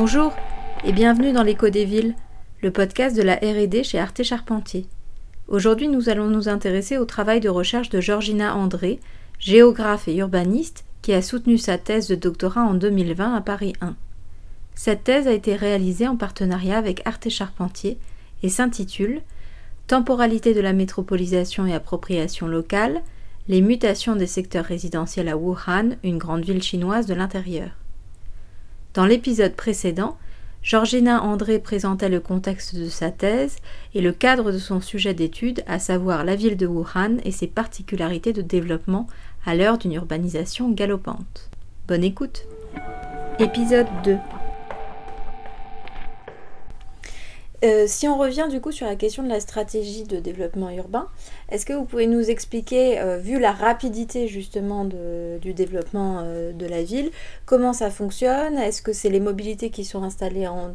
Bonjour et bienvenue dans l'écho des villes, le podcast de la R&D chez Arte Charpentier. Aujourd'hui, nous allons nous intéresser au travail de recherche de Georgina André, géographe et urbaniste, qui a soutenu sa thèse de doctorat en 2020 à Paris 1. Cette thèse a été réalisée en partenariat avec Arte Charpentier et s'intitule Temporalité de la métropolisation et appropriation locale, les mutations des secteurs résidentiels à Wuhan, une grande ville chinoise de l'intérieur. Dans l'épisode précédent, Georgina André présentait le contexte de sa thèse et le cadre de son sujet d'étude, à savoir la ville de Wuhan et ses particularités de développement à l'heure d'une urbanisation galopante. Bonne écoute Épisode 2 Euh, si on revient du coup sur la question de la stratégie de développement urbain, est-ce que vous pouvez nous expliquer, euh, vu la rapidité justement du développement euh, de la ville, comment ça fonctionne? Est-ce que c'est les mobilités qui sont installées en,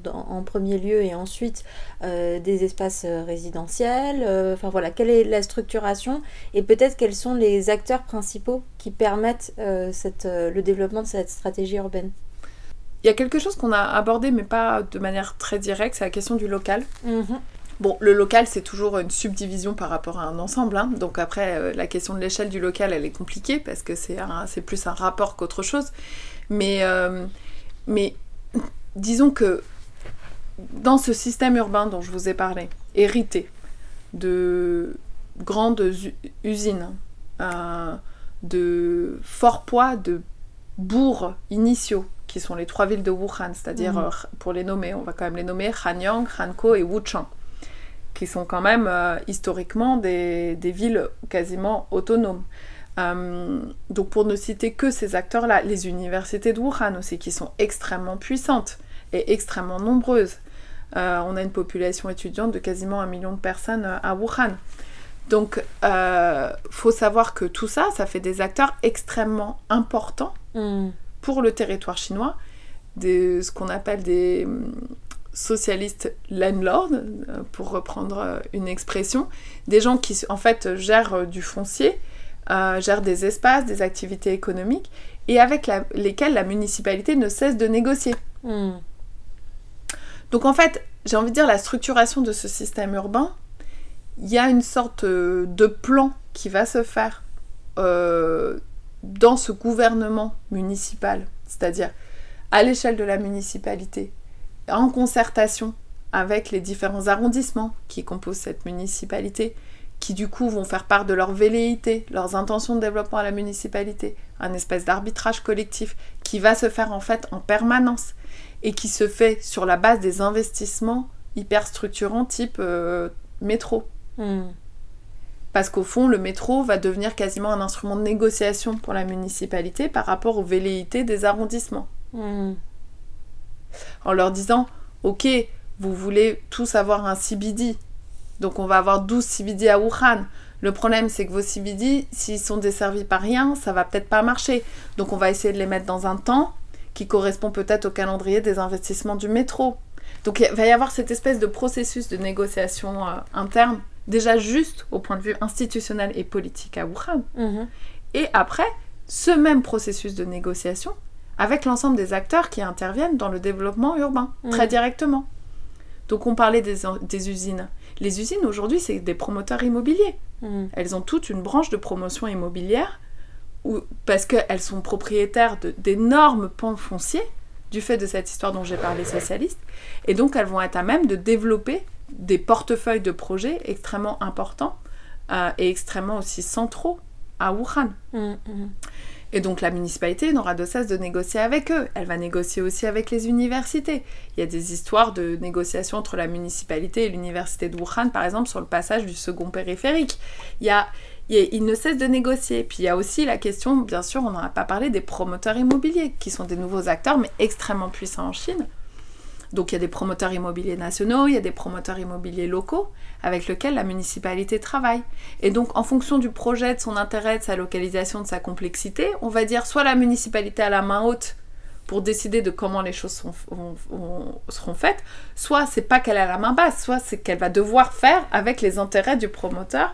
premier lieu et ensuite des espaces résidentiels? Enfin voilà, quelle est la structuration et peut-être quels sont les acteurs principaux qui permettent le développement de cette stratégie urbaine? Il y a quelque chose qu'on a abordé, mais pas de manière très directe, c'est la question du local. Mhm. Bon, le local, c'est toujours une subdivision par rapport à un ensemble. Hein. Donc après, euh, la question de l'échelle du local, elle est compliquée parce que c'est, plus un rapport qu'autre chose. Mais, euh, mais disons que dans ce système urbain dont je vous ai parlé, hérité de grandes usines, euh, de fort poids de bourgs initiaux, qui sont les trois villes de Wuhan, c'est-à-dire, mhm. euh, pour les nommer, on va quand même les nommer Hanyang, Hanko et Wuchang, qui sont quand même euh, historiquement des, villes quasiment autonomes. Euh, donc pour ne citer que ces acteurs-là, les universités de Wuhan aussi, qui sont extrêmement puissantes et extrêmement nombreuses. on a une population étudiante de quasiment un million de personnes à Wuhan. Donc, il faut savoir que tout ça, ça fait des acteurs extrêmement importants mm pour le territoire chinois, ce qu'on appelle des hum, socialistes landlords, euh, pour reprendre euh, une expression, des gens qui en fait gèrent euh, du foncier, gèrent des espaces, des activités économiques, et avec lesquels la municipalité ne cesse de négocier. Hmm. Donc en fait, j'ai envie de dire la structuration de ce système urbain, il y a une sorte de plan qui va se faire dans ce gouvernement municipal, c'est-à-dire à, l'échelle de la municipalité, en concertation avec les différents arrondissements qui composent cette municipalité, qui du coup vont faire part de leur velléité, leurs intentions de développement à la municipalité, un espèce d'arbitrage collectif qui va se faire en fait en permanence et qui se fait sur la base des investissements hyper structurants type euh, métro. Hmm. Parce qu'au fond, le métro va devenir quasiment un instrument de négociation pour la municipalité par rapport aux velléités des arrondissements. Hmm. En leur disant, ok, vous voulez tous avoir un CBD, donc on va avoir 12 CBD à Wuhan. Le problème, c'est que vos CBD, s'ils sont desservis par rien, ça va peut-être pas marcher. Donc on va essayer de les mettre dans un temps qui correspond peut-être au calendrier des investissements du métro. Donc il va y avoir cette espèce de processus de négociation euh, interne déjà juste au point de vue institutionnel et politique à Wuhan. Mhm. Et après, ce même processus de négociation avec l'ensemble des acteurs qui interviennent dans le développement urbain, mhm. très directement. Donc on parlait des, usines. Les usines aujourd'hui, c'est des promoteurs immobiliers. Mhm. Elles ont toute une branche de promotion immobilière où, parce qu'elles sont propriétaires d'énormes pans fonciers du fait de cette histoire dont j'ai parlé socialiste. Et donc elles vont être à même de développer des portefeuilles de projets extrêmement importants euh, et extrêmement aussi centraux à Wuhan. Mm, mm. Et donc la municipalité n'aura de cesse de négocier avec eux. Elle va négocier aussi avec les universités. Il y a des histoires de négociations entre la municipalité et l'université de Wuhan, par exemple, sur le passage du second périphérique. Il y a, il, ne cesse de négocier. Puis il y a aussi la question, bien sûr, on n'en a pas parlé, des promoteurs immobiliers, qui sont des nouveaux acteurs, mais extrêmement puissants en Chine. Donc il y a des promoteurs immobiliers nationaux, il y a des promoteurs immobiliers locaux avec lesquels la municipalité travaille. Et donc en fonction du projet, de son intérêt, de sa localisation, de sa complexité, on va dire soit la municipalité a la main haute pour décider de comment les choses seront faites, soit c'est pas qu'elle a la main basse, soit c'est qu'elle va devoir faire avec les intérêts du promoteur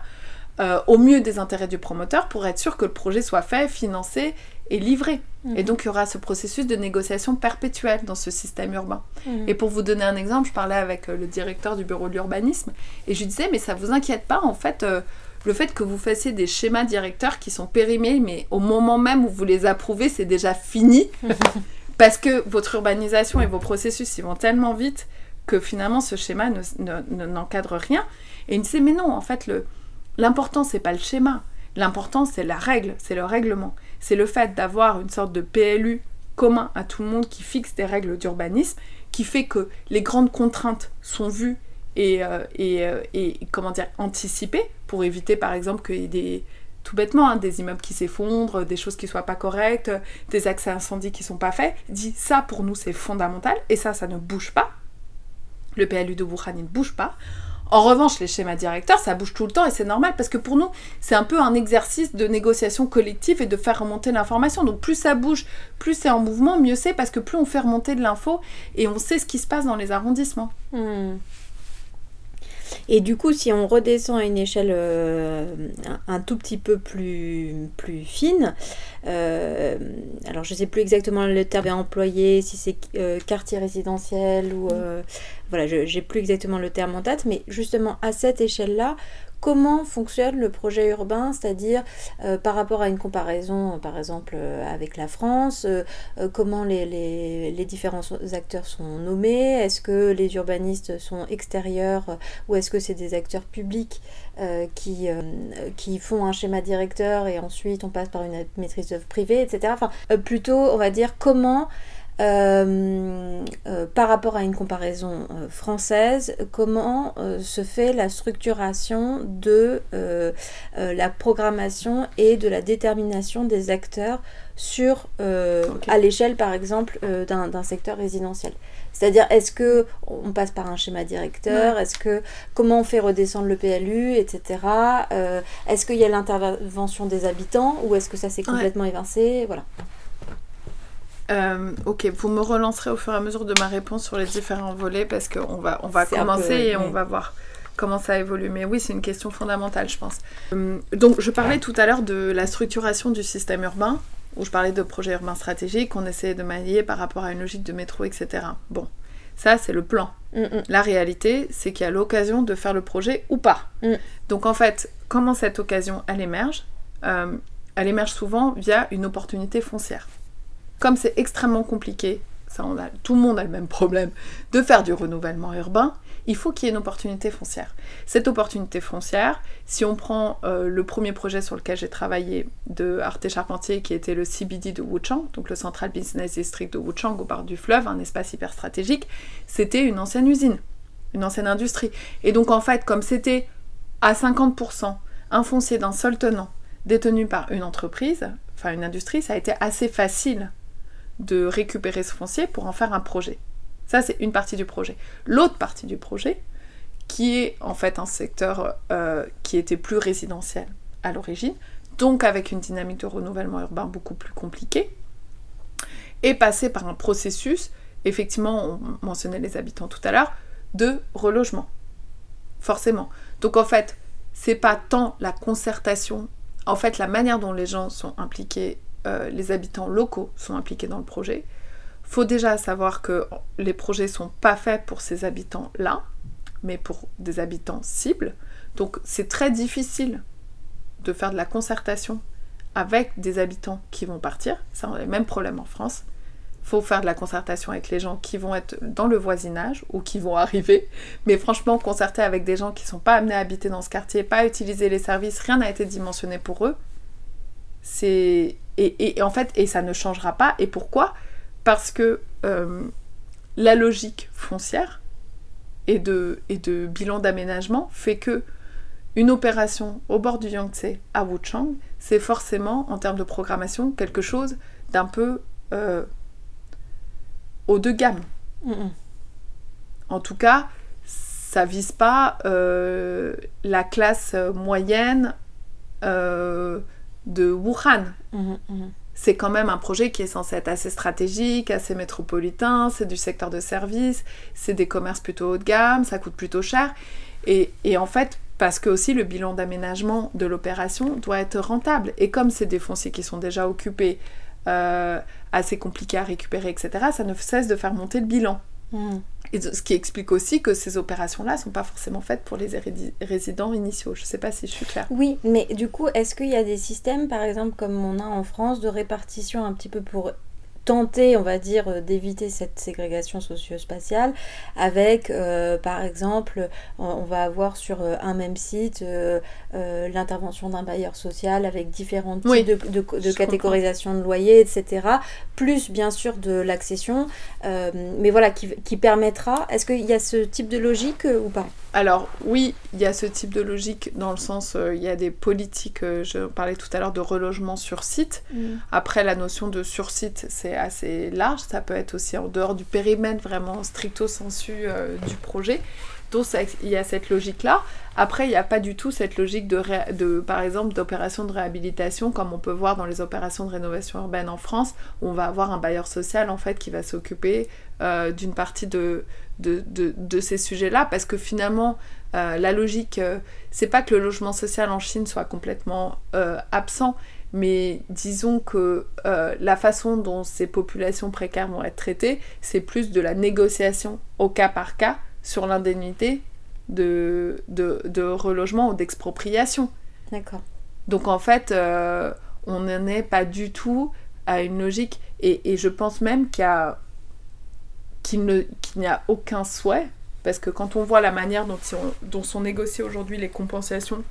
euh, au mieux des intérêts du promoteur pour être sûr que le projet soit fait, financé et livré. Mhm. Et donc il y aura ce processus de négociation perpétuelle dans ce système urbain. Mhm. Et pour vous donner un exemple, je parlais avec euh, le directeur du bureau de l'urbanisme et je lui disais mais ça vous inquiète pas en fait euh, le fait que vous fassiez des schémas directeurs qui sont périmés mais au moment même où vous les approuvez c'est déjà fini parce que votre urbanisation et vos processus ils vont tellement vite que finalement ce schéma ne- ne- ne- n'encadre rien. Et il me disait mais non en fait le l'important c'est pas le schéma, l'important c'est la règle, c'est le règlement, c'est le fait d'avoir une sorte de PLU commun à tout le monde qui fixe des règles d'urbanisme, qui fait que les grandes contraintes sont vues et, euh, euh, comment dire anticipées pour éviter par exemple qu'il y ait des tout bêtement hein, des immeubles qui s'effondrent, des choses qui soient pas correctes, des accès à incendie qui sont pas faits. Dit ça pour nous c'est fondamental et ça ça ne bouge pas. Le PLU de Wuhan ne bouge pas. En revanche, les schémas directeurs, ça bouge tout le temps et c'est normal parce que pour nous, c'est un peu un exercice de négociation collective et de faire remonter l'information. Donc plus ça bouge, plus c'est en mouvement, mieux c'est parce que plus on fait remonter de l'info et on sait ce qui se passe dans les arrondissements. Hmm. Et du coup, si on redescend à une échelle euh, un, tout petit peu plus, plus fine, euh, alors je sais plus exactement le terme à employer, si c'est euh, quartier résidentiel ou... voilà, je j'ai plus exactement le terme en tête, mais justement à cette échelle-là, comment fonctionne le projet urbain, c'est-à-dire euh, par rapport à une comparaison, euh, par exemple, euh, avec la France, comment les, différents acteurs sont nommés, est-ce que les urbanistes sont extérieurs ou est-ce que c'est des acteurs publics qui, qui font un schéma directeur et ensuite on passe par une maîtrise d'œuvre privée, etc. Enfin, plutôt, on va dire, comment euh, euh, par rapport à une comparaison euh, française, comment se fait la structuration de la programmation et de la détermination des acteurs sur, à l'échelle par exemple d'un secteur résidentiel? C'est-à-dire, est-ce que on passe par un schéma directeur? Est-ce que comment on fait redescendre le PLU, etc. Est-ce qu'il y a l'intervention des habitants ou est-ce que ça s'est Ouais. complètement évincé? Voilà. Euh, ok, vous me relancerez au fur et à mesure de ma réponse sur les différents volets parce qu'on va, on va commencer peu, et on va voir comment ça évolue. Mais oui, c'est une question fondamentale, je pense. Euh, donc, je parlais tout à l'heure de la structuration du système urbain, où je parlais de projets urbains stratégiques qu'on essayait de manier par rapport à une logique de métro, etc. Bon, ça, c'est le plan. Mm, mm. La réalité, c'est qu'il y a l'occasion de faire le projet ou pas. Mm. Donc en fait, comment cette occasion, elle émerge? Euh, Elle émerge souvent via une opportunité foncière. Comme c'est extrêmement compliqué, tout le monde a le même problème, de faire du renouvellement urbain, il faut qu'il y ait une opportunité foncière. Cette opportunité foncière, si on prend euh, le premier projet sur lequel j'ai travaillé de Arte Charpentier, qui était le CBD de Wuchang, donc le Central Business District de Wuchang au bord du fleuve, un espace hyper stratégique, c'était une ancienne usine, une ancienne industrie. Et donc en fait, comme c'était à 50% un foncier d'un seul tenant, détenu par une entreprise, enfin une industrie, ça a été assez facile de récupérer ce foncier pour en faire un projet. Ça, c'est une partie du projet. L'autre partie du projet, qui est en fait un secteur euh, qui était plus résidentiel à l'origine, donc avec une dynamique de renouvellement urbain beaucoup plus compliquée, est passé par un processus, effectivement, on mentionnait les habitants tout à l'heure, de relogement. Forcément. Donc en fait, c'est pas tant la concertation, en fait, la manière dont les gens sont impliqués, euh, les habitants locaux sont impliqués dans le projet. Faut déjà savoir que les projets sont pas faits pour ces habitants-là, mais pour des habitants cibles. Donc c'est très difficile de faire de la concertation avec des habitants qui vont partir. Ça, on a le même problème en France. Faut faire de la concertation avec les gens qui vont être dans le voisinage ou qui vont arriver. Mais franchement, concerter avec des gens qui sont pas amenés à habiter dans ce quartier, pas à utiliser les services, rien n'a été dimensionné pour eux. C'est et, et en fait, et ça ne changera pas. Et pourquoi? Parce que euh, la logique foncière et de, et de bilan d'aménagement fait que une opération au bord du Yangtze à Wuchang, c'est forcément, en termes de programmation, quelque chose d'un peu euh, haut de gamme. Mm, mm. En tout cas, ça vise pas euh, la classe moyenne euh, de Wuhan. Mhm, mhm. C'est quand même un projet qui est censé être assez stratégique, assez métropolitain, c'est du secteur de service, c'est des commerces plutôt haut de gamme, ça coûte plutôt cher. Et, et en fait, parce que aussi le bilan d'aménagement de l'opération doit être rentable. Et comme c'est des fonciers qui sont déjà occupés, euh, assez compliqués à récupérer, etc., ça ne cesse de faire monter le bilan. Hmm. Ce qui explique aussi que ces opérations-là ne sont pas forcément faites pour les résidents initiaux. Je ne sais pas si je suis claire. Oui, mais du coup, est-ce qu'il y a des systèmes, par exemple, comme on a en France, de répartition un petit peu pour tenter, on va dire, euh, d'éviter cette ségrégation socio-spatiale avec, euh, par exemple, on va avoir sur euh, un même site l'intervention d'un bailleur social avec différents types de, catégorisation de loyers, etc. Plus, bien sûr, de l'accession. mais voilà, qui, qui permettra... Est-ce qu'il y a ce type de logique ou pas? Alors oui, il y a ce type de logique dans le sens, euh, il y a des politiques, euh, je parlais tout à l'heure de relogement sur site. Mm. Après, la notion de sur site, c'est assez large, ça peut être aussi en dehors du périmètre vraiment stricto sensu euh, du projet. Donc il y a cette logique-là. Après, il n'y a pas du tout cette logique de, par exemple, d'opération de réhabilitation, comme on peut voir dans les opérations de rénovation urbaine en France, où on va avoir un bailleur social en fait qui va s'occuper d'une partie de, de, ces sujets-là, parce que finalement, euh, la logique, euh, c'est pas que le logement social en Chine soit complètement euh, absent, mais disons que la façon dont ces populations précaires vont être traitées, c'est plus de la négociation au cas par cas sur l'indemnité de, de, relogement ou d'expropriation. D'accord. Donc en fait, on n'en est pas du tout à une logique, et, et je pense même qu'il n'y a aucun souhait, parce que quand on voit la manière dont, dont sont négociées aujourd'hui les compensations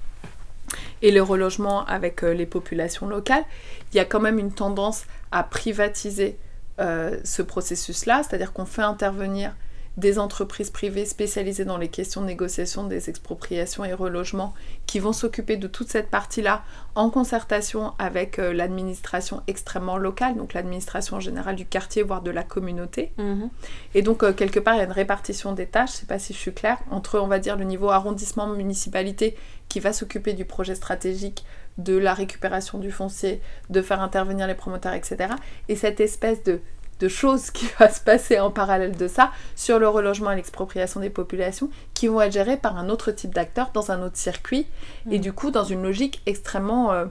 et le relogement avec euh, les populations locales, il y a quand même une tendance à privatiser euh, ce processus-là, c'est-à-dire qu'on fait intervenir des entreprises privées spécialisées dans les questions de négociation des expropriations et relogements qui vont s'occuper de toute cette partie-là en concertation avec euh, l'administration extrêmement locale, donc l'administration générale du quartier, voire de la communauté. Mhm. Et donc, euh, quelque part, il y a une répartition des tâches, je ne sais pas si je suis claire, entre, on va dire, le niveau arrondissement, municipalité, qui va s'occuper du projet stratégique, de la récupération du foncier, de faire intervenir les promoteurs, etc. Et cette espèce de de choses qui va se passer en parallèle de ça sur le relogement et l'expropriation des populations qui vont être gérées par un autre type d'acteurs dans un autre circuit et mm. du coup dans une logique extrêmement euh,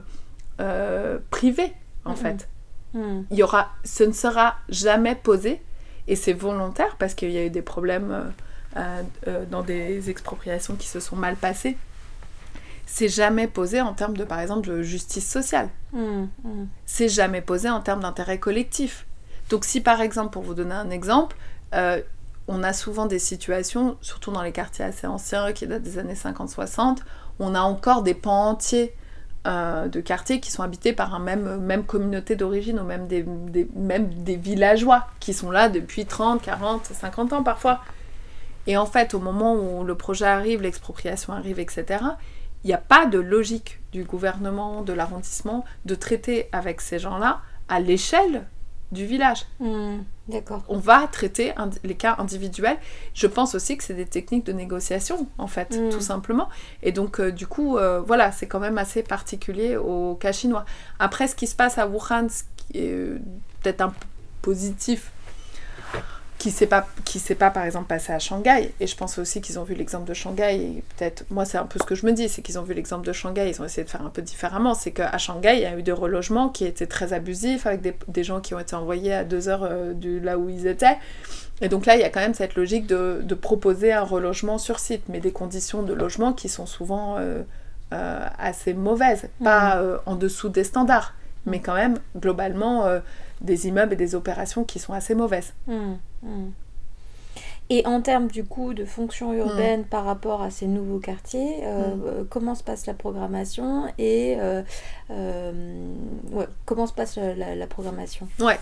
euh, privée en mm. fait. Mm. Il y aura, ce ne sera jamais posé et c'est volontaire parce qu'il y a eu des problèmes euh, dans des expropriations qui se sont mal passées. C'est jamais posé en termes de, par exemple, de justice sociale. C'est jamais posé en termes d'intérêt collectif donc si par exemple, pour vous donner un exemple, euh, on a souvent des situations, surtout dans les quartiers assez anciens qui datent des années 50-60, on a encore des pans entiers euh, de quartiers qui sont habités par un même, même communauté d'origine ou même des, même des villageois qui sont là depuis 30, 40, 50 ans parfois. Et en fait, au moment où le projet arrive, l'expropriation arrive, etc., il n'y a pas de logique du gouvernement, de l'arrondissement, de traiter avec ces gens-là à l'échelle du village. Hmm, d'accord. On va traiter les cas individuels. Je pense aussi que c'est des techniques de négociation, en fait, hmm. tout simplement. Et donc, euh, du coup, euh, voilà, c'est quand même assez particulier au cas chinois. Après, ce qui se passe à Wuhan, ce qui est euh, peut-être un positif qui ne s'est pas qui s'est pas par exemple passé à Shanghai. Et je pense aussi qu'ils ont vu l'exemple de Shanghai. Et peut-être moi c'est un peu ce que je me dis c'est qu'ils ont vu l'exemple de Shanghai. Ils ont essayé de faire un peu différemment. C'est qu'à Shanghai il y a eu des relogements qui étaient très abusifs avec des, gens qui ont été envoyés à deux heures euh, de là où ils étaient. Et donc là il y a quand même cette logique de, proposer un relogement sur site. Mais des conditions de logement qui sont souvent euh, euh, assez mauvaises. Pas mmh. en dessous des standards. Mais quand même globalement des immeubles et des opérations qui sont assez mauvaises. Mmh, mmh. Et en termes du coup de fonction urbaine par rapport à ces nouveaux quartiers, euh, mmh. euh, comment se passe la programmation et euh, comment se passe la, programmation? Ouais,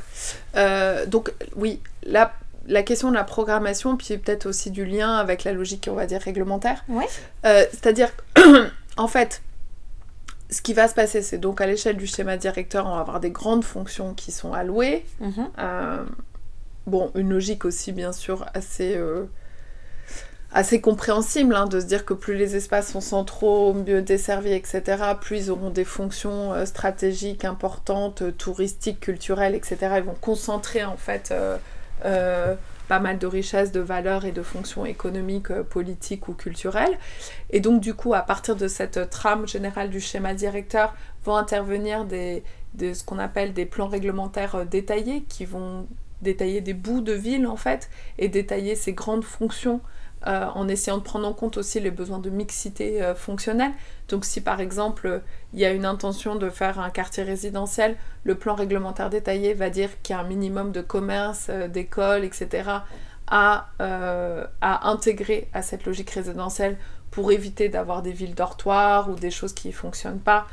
donc oui, la, la question de la programmation, puis peut-être aussi du lien avec la logique, on va dire, réglementaire. Ouais. C'est-à-dire, en fait, ce qui va se passer, c'est donc à l'échelle du schéma directeur, on va avoir des grandes fonctions qui sont allouées. Mhm. Euh, bon, une logique aussi, bien sûr, assez, euh, assez compréhensible, hein, de se dire que plus les espaces sont centraux, mieux desservis, etc., plus ils auront des fonctions euh, stratégiques importantes, touristiques, culturelles, etc. Ils vont concentrer, en fait, pas mal de richesses, de valeurs et de fonctions économiques, euh, politiques ou culturelles. Et donc du coup, à partir de cette trame générale du schéma directeur, vont intervenir des, de ce qu'on appelle des plans réglementaires euh, détaillés qui vont détailler des bouts de ville en fait et détailler ces grandes fonctions euh, en essayant de prendre en compte aussi les besoins de mixité euh, fonctionnelle. Donc si par exemple il y a une intention de faire un quartier résidentiel, le plan réglementaire détaillé va dire qu'il y a un minimum de commerce, euh, d'écoles, etc. À, à intégrer à cette logique résidentielle pour éviter d'avoir des villes dortoirs ou des choses qui ne fonctionnent pas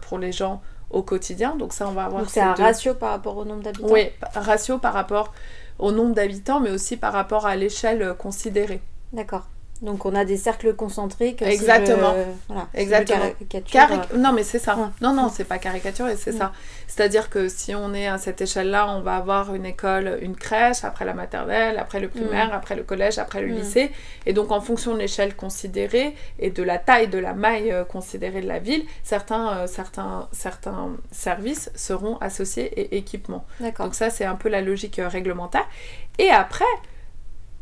pour les gens au quotidien. Donc ça, on va avoir... Donc c'est un ratio par rapport au nombre d'habitants Oui, ratio par rapport au nombre d'habitants, mais aussi par rapport à l'échelle considérée. D'accord. Donc on a des cercles concentriques. Exactement. voilà, Exactement. Euh, non mais c'est ça. Non non c'est pas caricaturé c'est ça. C'est-à-dire que si on est à cette échelle-là, on va avoir une école, une crèche, après la maternelle, après le primaire, mm. après le collège, après le mm. lycée. Et donc en fonction de l'échelle considérée et de la taille de la maille euh, considérée de la ville, certains, euh, certains, certains services seront associés et équipements. Donc ça c'est un peu la logique réglementaire. Et après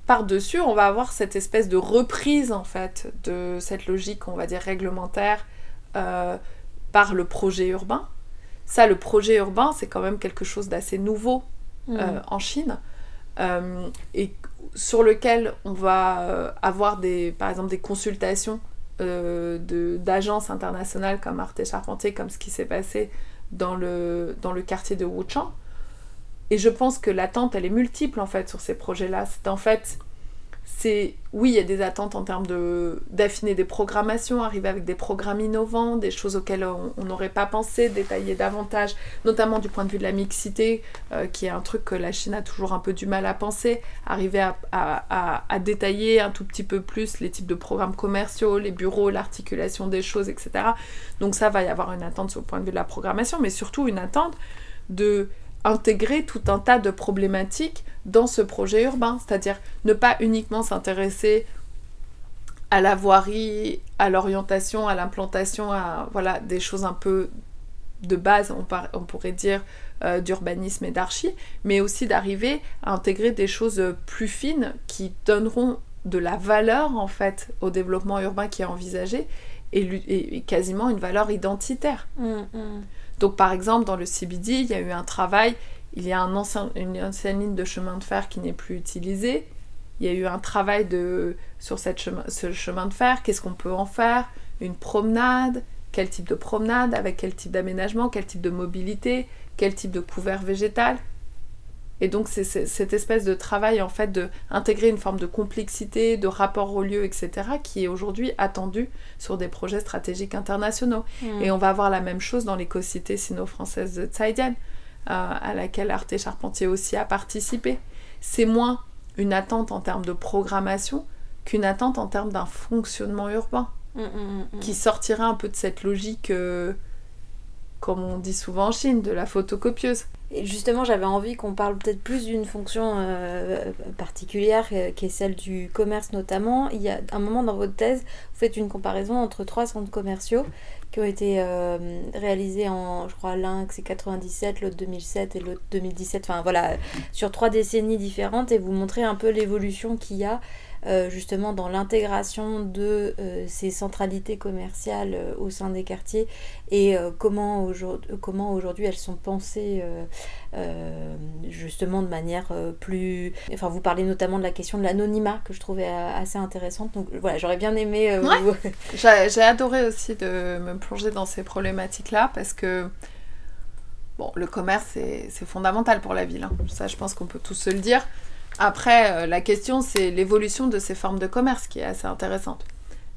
par-dessus, on va avoir cette espèce de reprise en fait de cette logique, on va dire, réglementaire euh, par le projet urbain. Ça, le projet urbain, c'est quand même quelque chose d'assez nouveau euh, mm. en Chine euh, et sur lequel on va avoir des, par exemple des consultations d'agences internationales comme Arte Charpentier, comme ce qui s'est passé dans le, dans le quartier de Wuchang et je pense que l'attente, elle est multiple en fait sur ces projets-là. C'est en fait, c'est oui, il y a des attentes en termes de d'affiner des programmations, arriver avec des programmes innovants, des choses auxquelles on n'aurait pas pensé, détailler davantage, notamment du point de vue de la mixité, euh, qui est un truc que la Chine a toujours un peu du mal à penser, arriver à, à, à, détailler un tout petit peu plus les types de programmes commerciaux, les bureaux, l'articulation des choses, etc. Donc ça va y avoir une attente sur le point de vue de la programmation, mais surtout une attente de intégrer tout un tas de problématiques dans ce projet urbain, c'est-à-dire ne pas uniquement s'intéresser à la voirie, à l'orientation, à l'implantation, à voilà des choses un peu de base, on, pourrait dire, euh, d'urbanisme et d'archi, mais aussi d'arriver à intégrer des choses plus fines qui donneront de la valeur en fait au développement urbain qui est envisagé et, quasiment une valeur identitaire. Mmh, mmh. Donc par exemple, dans le CBD, il y a eu un travail, il y a une ancienne ligne de chemin de fer qui n'est plus utilisée. Il y a eu un travail sur ce chemin de fer, qu'est-ce qu'on peut en faire? Une promenade Quel type de promenade Avec quel type d'aménagement Quel type de mobilité Quel type de couvert végétal? Et donc c'est cette espèce de travail en fait de intégrer une forme de complexité, de rapport au lieu, etc. qui est aujourd'hui attendu sur des projets stratégiques internationaux. Hmm. Et on va avoir la même chose dans l'éco-cité sino-française de Tsaidian, euh, à laquelle Arte Charpentier aussi a participé. C'est moins une attente en termes de programmation qu'une attente en termes d'un fonctionnement urbain hmm, hmm, qui sortira un peu de cette logique, euh, comme on dit souvent en Chine, de la photocopieuse. Justement, j'avais envie qu'on parle peut-être plus d'une fonction euh, particulière euh, qui est celle du commerce notamment. Il y a un moment dans votre thèse, vous faites une comparaison entre trois centres commerciaux qui ont été euh, réalisés en, je crois, l'un c'est 97, l'autre 2007 et l'autre 2017. Enfin voilà, sur trois décennies différentes et vous montrez un peu l'évolution qu'il y a euh, justement dans l'intégration de euh, ces centralités commerciales euh, au sein des quartiers et comment aujourd'hui elles sont pensées justement de manière plus... Enfin vous parlez notamment de la question de l'anonymat que je trouvais assez intéressante. Donc voilà, j'aurais bien aimé... J'ai adoré aussi de me plonger dans ces problématiques-là parce que... Bon, le commerce, c'est fondamental pour la ville. Hein. Ça, je pense qu'on peut tous se le dire. Après, euh, la question, c'est l'évolution de ces formes de commerce qui est assez intéressante.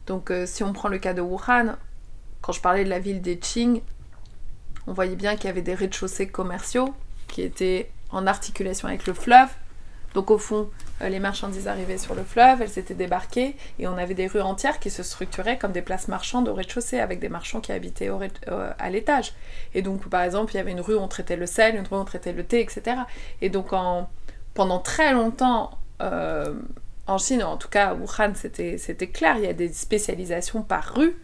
Donc, euh, si on prend le cas de Wuhan, quand je parlais de la ville des Qing, on voyait bien qu'il y avait des rez-de-chaussée commerciaux qui étaient en articulation avec le fleuve. Donc, au fond, euh, les marchandises arrivaient sur le fleuve, elles étaient débarquées, et on avait des rues entières qui se structuraient comme des places marchandes au rez-de-chaussée, avec des marchands qui habitaient à l'étage. Et donc, par exemple, il y avait une rue où on traitait le sel, une rue où on traitait le thé, etc. Et donc, en pendant très longtemps, euh, en Chine, en tout cas à Wuhan, c'était clair, il y a des spécialisations par rue.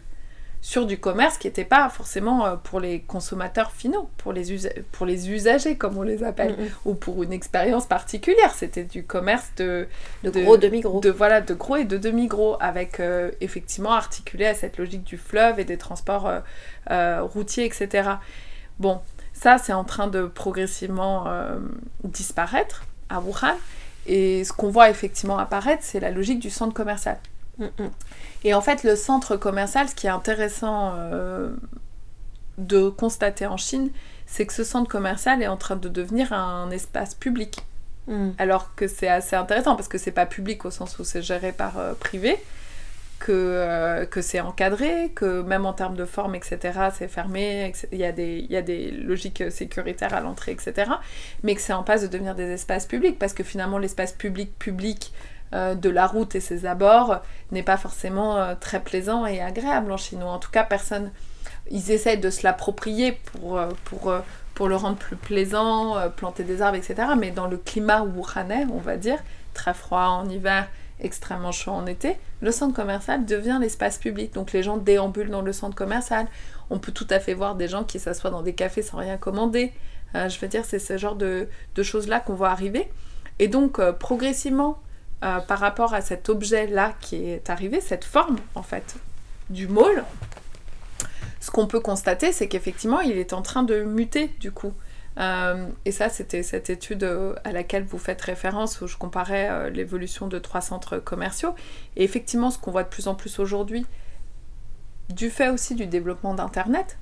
sur du commerce qui n'était pas forcément euh, pour les consommateurs finaux, pour les, pour les usagers comme on les appelle, mm, mm. ou pour une expérience particulière. C'était du commerce de, de, gros, demi-gros. De, voilà, de gros et de demi-gros, avec euh, effectivement articulé à cette logique du fleuve et des transports euh, routiers, etc. Bon, ça c'est en train de progressivement disparaître à Wuhan. Et ce qu'on voit effectivement apparaître, c'est la logique du centre commercial. Mm, mm. Et en fait, le centre commercial, ce qui est intéressant euh, de constater en Chine, c'est que ce centre commercial est en train de devenir un espace public. Mm. Alors que c'est assez intéressant parce que c'est pas public au sens où c'est géré par euh, privé, que, euh, que c'est encadré, que même en termes de forme, etc., c'est fermé, il y, a des, y a des logiques sécuritaires à l'entrée, etc., mais que c'est en passe de devenir des espaces publics parce que finalement, l'espace public-public euh, de la route et ses abords n'est pas forcément euh, très plaisant et agréable en Chine. en tout cas, personne. Ils essayent de se l'approprier pour, pour, pour le rendre plus plaisant, planter des arbres, etc. Mais dans le climat wuhanais, on va dire, très froid en hiver, extrêmement chaud en été, le centre commercial devient l'espace public. Donc les gens déambulent dans le centre commercial. On peut tout à fait voir des gens qui s'assoient dans des cafés sans rien commander. je veux dire, c'est ce genre de, choses-là qu'on voit arriver. Et donc, progressivement, euh, par rapport à cet objet-là qui est arrivé, cette forme en fait du môle, ce qu'on peut constater, c'est qu'effectivement, il est en train de muter du coup. Euh, et ça, c'était cette étude euh, à laquelle vous faites référence, où je comparais l'évolution de trois centres commerciaux. Et effectivement, ce qu'on voit de plus en plus aujourd'hui, du fait aussi du développement d'Internet,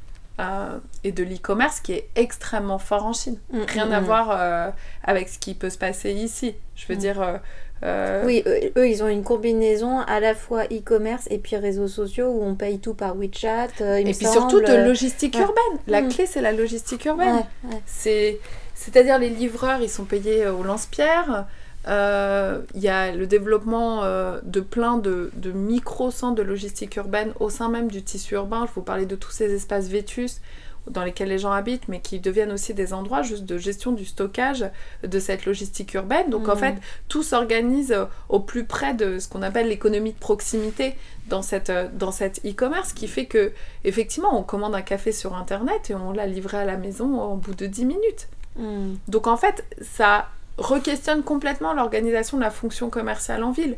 et de l'e-commerce qui est extrêmement fort en Chine. Mm, Rien mm, à mm. voir avec ce qui peut se passer ici. Je veux dire, euh, oui, eux, ils ont une combinaison à la fois e-commerce et puis réseaux sociaux où on paye tout par WeChat. Euh, et puis surtout de logistique urbaine. La mm. clé, c'est la logistique urbaine. C'est, c'est-à-dire les livreurs, ils sont payés au lance-pierre. Euh, il y a le développement de plein de, de micro-centres de logistique urbaine au sein même du tissu urbain. Je vous parlais de tous ces espaces vétus dans lesquels les gens habitent, mais qui deviennent aussi des endroits juste de gestion du stockage de cette logistique urbaine. Donc en mm. fait, tout s'organise au plus près de ce qu'on appelle l'économie de proximité dans cette dans cet e-commerce, qui fait que effectivement, on commande un café sur internet et on l'a livré à la maison au bout de 10 minutes. Mm. Donc en fait, ça re-questionne complètement l'organisation de la fonction commerciale en ville.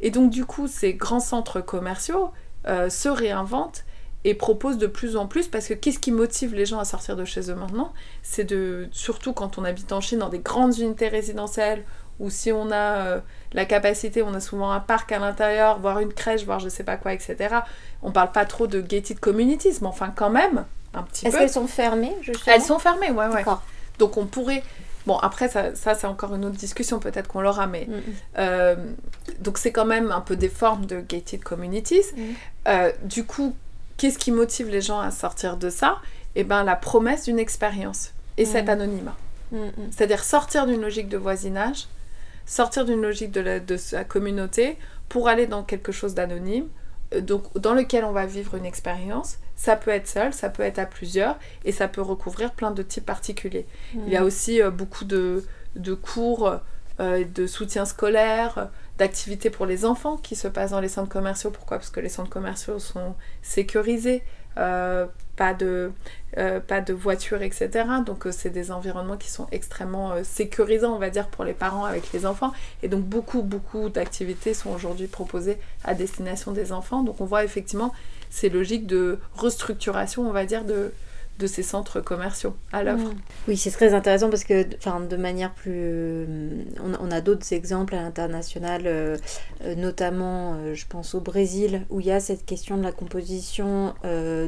Et donc du coup, ces grands centres commerciaux euh, se réinventent et propose de plus en plus parce que qu'est-ce qui motive les gens à sortir de chez eux maintenant? C'est de surtout quand on habite en Chine dans des grandes unités résidentielles ou si on a euh, la capacité, on a souvent un parc à l'intérieur, voire une crèche, voire je sais pas quoi, etc. On parle pas trop de gated communities, mais enfin quand même un petit peu. Est-ce qu'elles sont fermées Elles sont fermées, ouais, ouais. Donc on pourrait Bon, après, ça, ça c'est encore une autre discussion, peut-être qu'on l'aura, mais. Mm, mm. Euh, donc, c'est quand même un peu des formes de gated communities. Mm. Euh, du coup, Qu'est-ce qui motive les gens à sortir de ça? Eh bien, la promesse d'une expérience et cet mm. anonymat. Mm, mm. C'est-à-dire sortir d'une logique de voisinage, sortir d'une logique de la, de sa communauté pour aller dans quelque chose d'anonyme, euh, donc dans lequel on va vivre une expérience. Ça peut être seul, ça peut être à plusieurs, et ça peut recouvrir plein de types particuliers. Il y a aussi euh, beaucoup de, de cours euh, de soutien scolaire, d'activités pour les enfants qui se passent dans les centres commerciaux. Pourquoi? Parce que les centres commerciaux sont sécurisés, euh, pas, de, euh, pas de voitures, etc. Donc euh, c'est des environnements qui sont extrêmement sécurisants, on va dire, pour les parents avec les enfants. Et donc beaucoup, beaucoup d'activités sont aujourd'hui proposées à destination des enfants. Donc on voit effectivement ces logiques de restructuration, on va dire, de, de ces centres commerciaux à l'œuvre. Mm. Oui, c'est très intéressant parce que, de manière plus, euh, on, a d'autres exemples à l'international, euh, euh, notamment, je pense au Brésil, où il y a cette question de la composition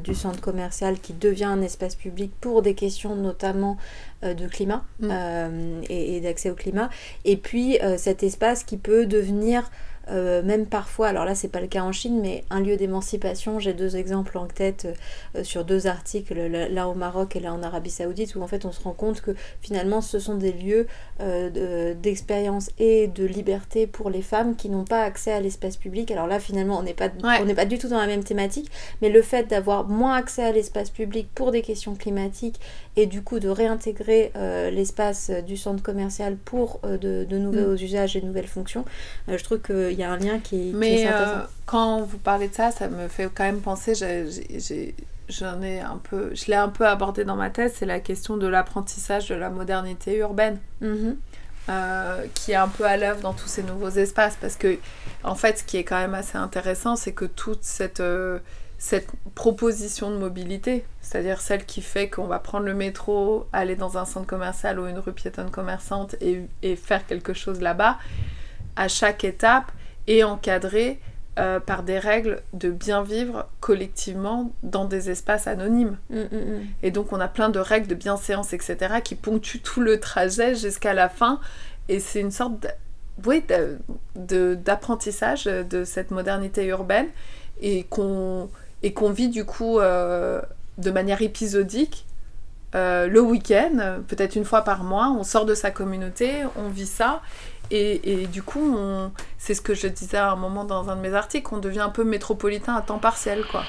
du centre commercial qui devient un espace public pour des questions notamment de climat mm. et, et d'accès au climat, et puis cet espace qui peut devenir euh, même parfois, alors là c'est pas le cas en Chine, mais un lieu d'émancipation, j'ai deux exemples en tête euh, sur deux articles, là au Maroc et là en Arabie Saoudite, où en fait on se rend compte que finalement ce sont des lieux euh, d'expérience et de liberté pour les femmes qui n'ont pas accès à l'espace public. Alors là finalement on n'est pas, on pas du tout dans la même thématique, mais le fait d'avoir moins accès à l'espace public pour des questions climatiques et du coup de réintégrer l'espace du centre commercial pour de, nouveaux mm. usages et de nouvelles fonctions, je trouve que y a un lien qui est. Mais euh, quand vous parlez de ça, ça me fait quand même penser. J'en ai, un peu, je l'ai un peu abordé dans ma thèse, c'est la question de l'apprentissage de la modernité urbaine. Mm-hmm. Euh, qui est un peu à l'œuvre dans tous ces nouveaux espaces. Parce que, en fait, ce qui est quand même assez intéressant, c'est que toute cette, euh, cette proposition de mobilité, c'est-à-dire celle qui fait qu'on va prendre le métro, aller dans un centre commercial ou une rue piétonne commerçante et, et faire quelque chose là-bas, à chaque étape est encadrée euh, par des règles de bien vivre collectivement dans des espaces anonymes. Mm, mm, mm. Et donc on a plein de règles de bienséance, etc., qui ponctuent tout le trajet jusqu'à la fin. Et c'est une sorte d'apprentissage de, cette modernité urbaine et qu'on qu'on vit du coup euh, de manière épisodique. Euh, le week-end, peut-être une fois par mois, on sort de sa communauté, on vit ça, et, du coup, c'est ce que je disais à un moment dans un de mes articles, on devient un peu métropolitain à temps partiel, quoi.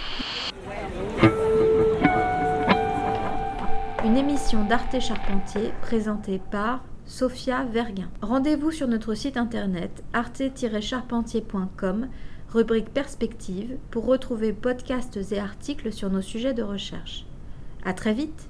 Une émission d'Arte Charpentier présentée par Sophia Verguin. Rendez-vous sur notre site internet arte-charpentier.com, rubrique Perspective, pour retrouver podcasts et articles sur nos sujets de recherche. À très vite!